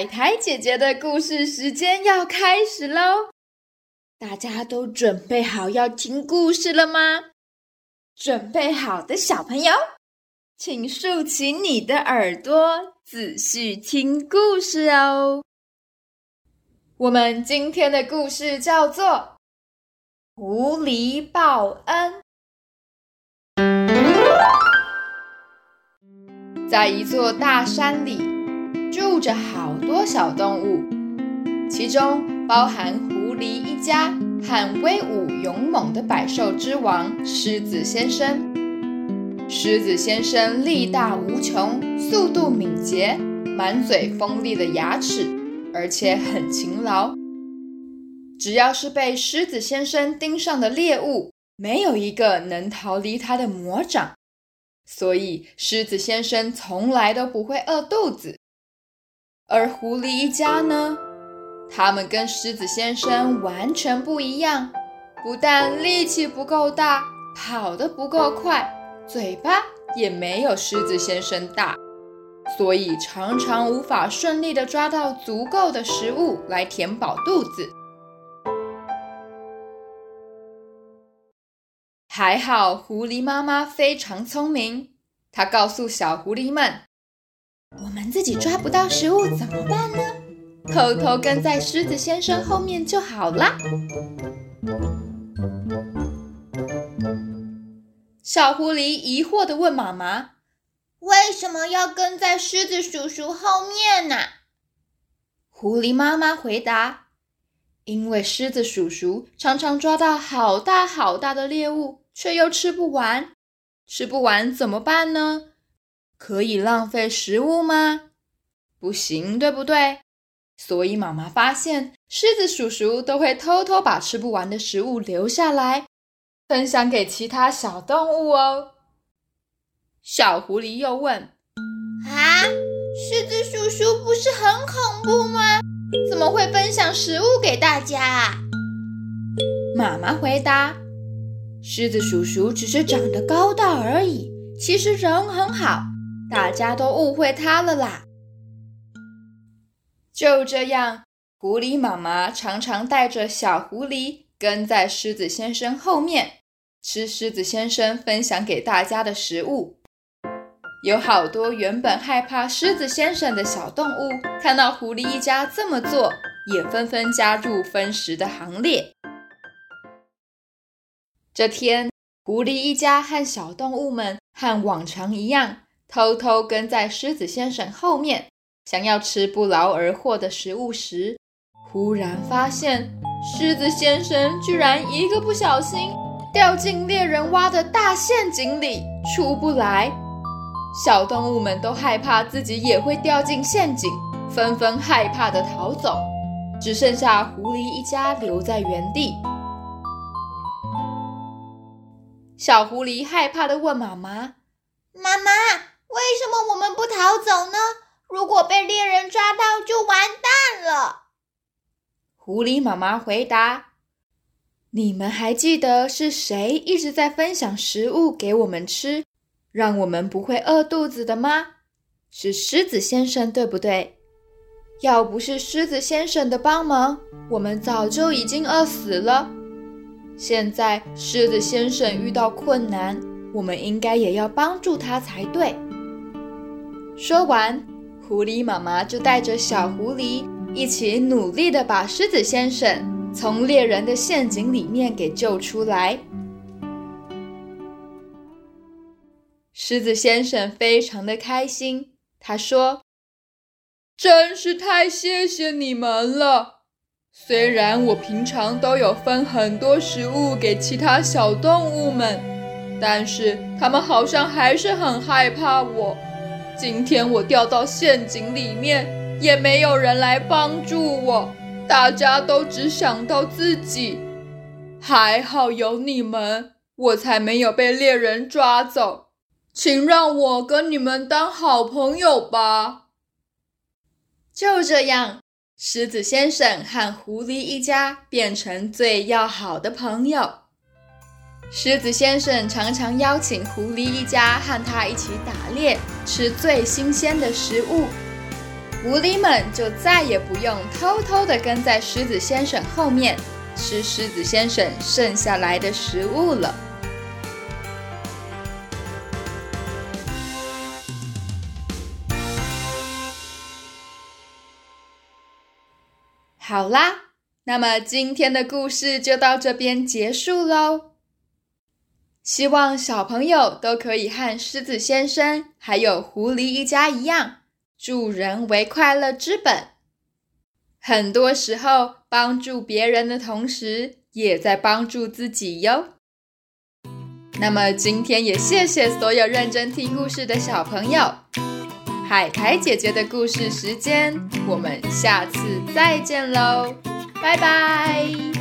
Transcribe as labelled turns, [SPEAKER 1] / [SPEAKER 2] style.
[SPEAKER 1] 海苔姐姐的故事时间要开始喽！大家都准备好要听故事了吗？准备好的小朋友，请竖起你的耳朵，仔细听故事哦。我们今天的故事叫做《狐狸报恩》。在一座大山里，住着好多小动物，其中包含狐狸一家和威武勇猛的百兽之王狮子先生。狮子先生力大无穷，速度敏捷，满嘴锋利的牙齿，而且很勤劳。只要是被狮子先生盯上的猎物，没有一个能逃离他的魔掌。所以，狮子先生从来都不会饿肚子。而狐狸一家呢？他们跟狮子先生完全不一样，不但力气不够大，跑得不够快，嘴巴也没有狮子先生大，所以常常无法顺利地抓到足够的食物来填饱肚子。还好，狐狸妈妈非常聪明。她告诉小狐狸们：“我们自己抓不到食物怎么办呢？偷偷跟在狮子先生后面就好啦。”小狐狸疑惑地问妈妈：“
[SPEAKER 2] 为什么要跟在狮子叔叔后面呢？”
[SPEAKER 1] 狐狸妈妈回答。因为狮子叔叔常常抓到好大好大的猎物，却又吃不完。吃不完怎么办呢？可以浪费食物吗？不行，对不对？所以妈妈发现，狮子叔叔都会偷偷把吃不完的食物留下来，分享给其他小动物哦。小狐狸又问：“
[SPEAKER 2] 啊，狮子叔叔不是很恐怖吗？”怎么会分享食物给大家啊？
[SPEAKER 1] 妈妈回答：“狮子叔叔只是长得高大而已，其实人很好，大家都误会他了啦。”就这样，狐狸妈妈常常带着小狐狸跟在狮子先生后面，吃狮子先生分享给大家的食物。有好多原本害怕狮子先生的小动物，看到狐狸一家这么做，也纷纷加入分食的行列。这天，狐狸一家和小动物们和往常一样，偷偷跟在狮子先生后面，想要吃不劳而获的食物时，忽然发现狮子先生居然一个不小心掉进猎人挖的大陷阱里，出不来。小动物们都害怕自己也会掉进陷阱，纷纷害怕的逃走，只剩下狐狸一家留在原地。小狐狸害怕的问妈妈：“
[SPEAKER 2] 妈妈，为什么我们不逃走呢？如果被猎人抓到，就完蛋了。”
[SPEAKER 1] 狐狸妈妈回答：“你们还记得是谁一直在分享食物给我们吃？”让我们不会饿肚子的吗？是狮子先生，对不对？要不是狮子先生的帮忙，我们早就已经饿死了。现在狮子先生遇到困难，我们应该也要帮助他才对。说完，狐狸妈妈就带着小狐狸一起努力的把狮子先生从猎人的陷阱里面给救出来。狮子先生非常的开心，他说：“真是太谢谢你们了！虽然我平常都有分很多食物给其他小动物们，但是他们好像还是很害怕我。今天我掉到陷阱里面，也没有人来帮助我，大家都只想到自己。还好有你们，我才没有被猎人抓走。”请让我跟你们当好朋友吧。就这样，狮子先生和狐狸一家变成最要好的朋友。狮子先生常常邀请狐狸一家和他一起打猎，吃最新鲜的食物。狐狸们就再也不用偷偷的跟在狮子先生后面吃狮子先生剩下来的食物了。好啦，那么今天的故事就到这边结束喽。希望小朋友都可以和狮子先生还有狐狸一家一样，助人为快乐之本。很多时候，帮助别人的同时，也在帮助自己哟。那么今天也谢谢所有认真听故事的小朋友。海苔姐姐的故事时间，我们下次再见喽，拜拜。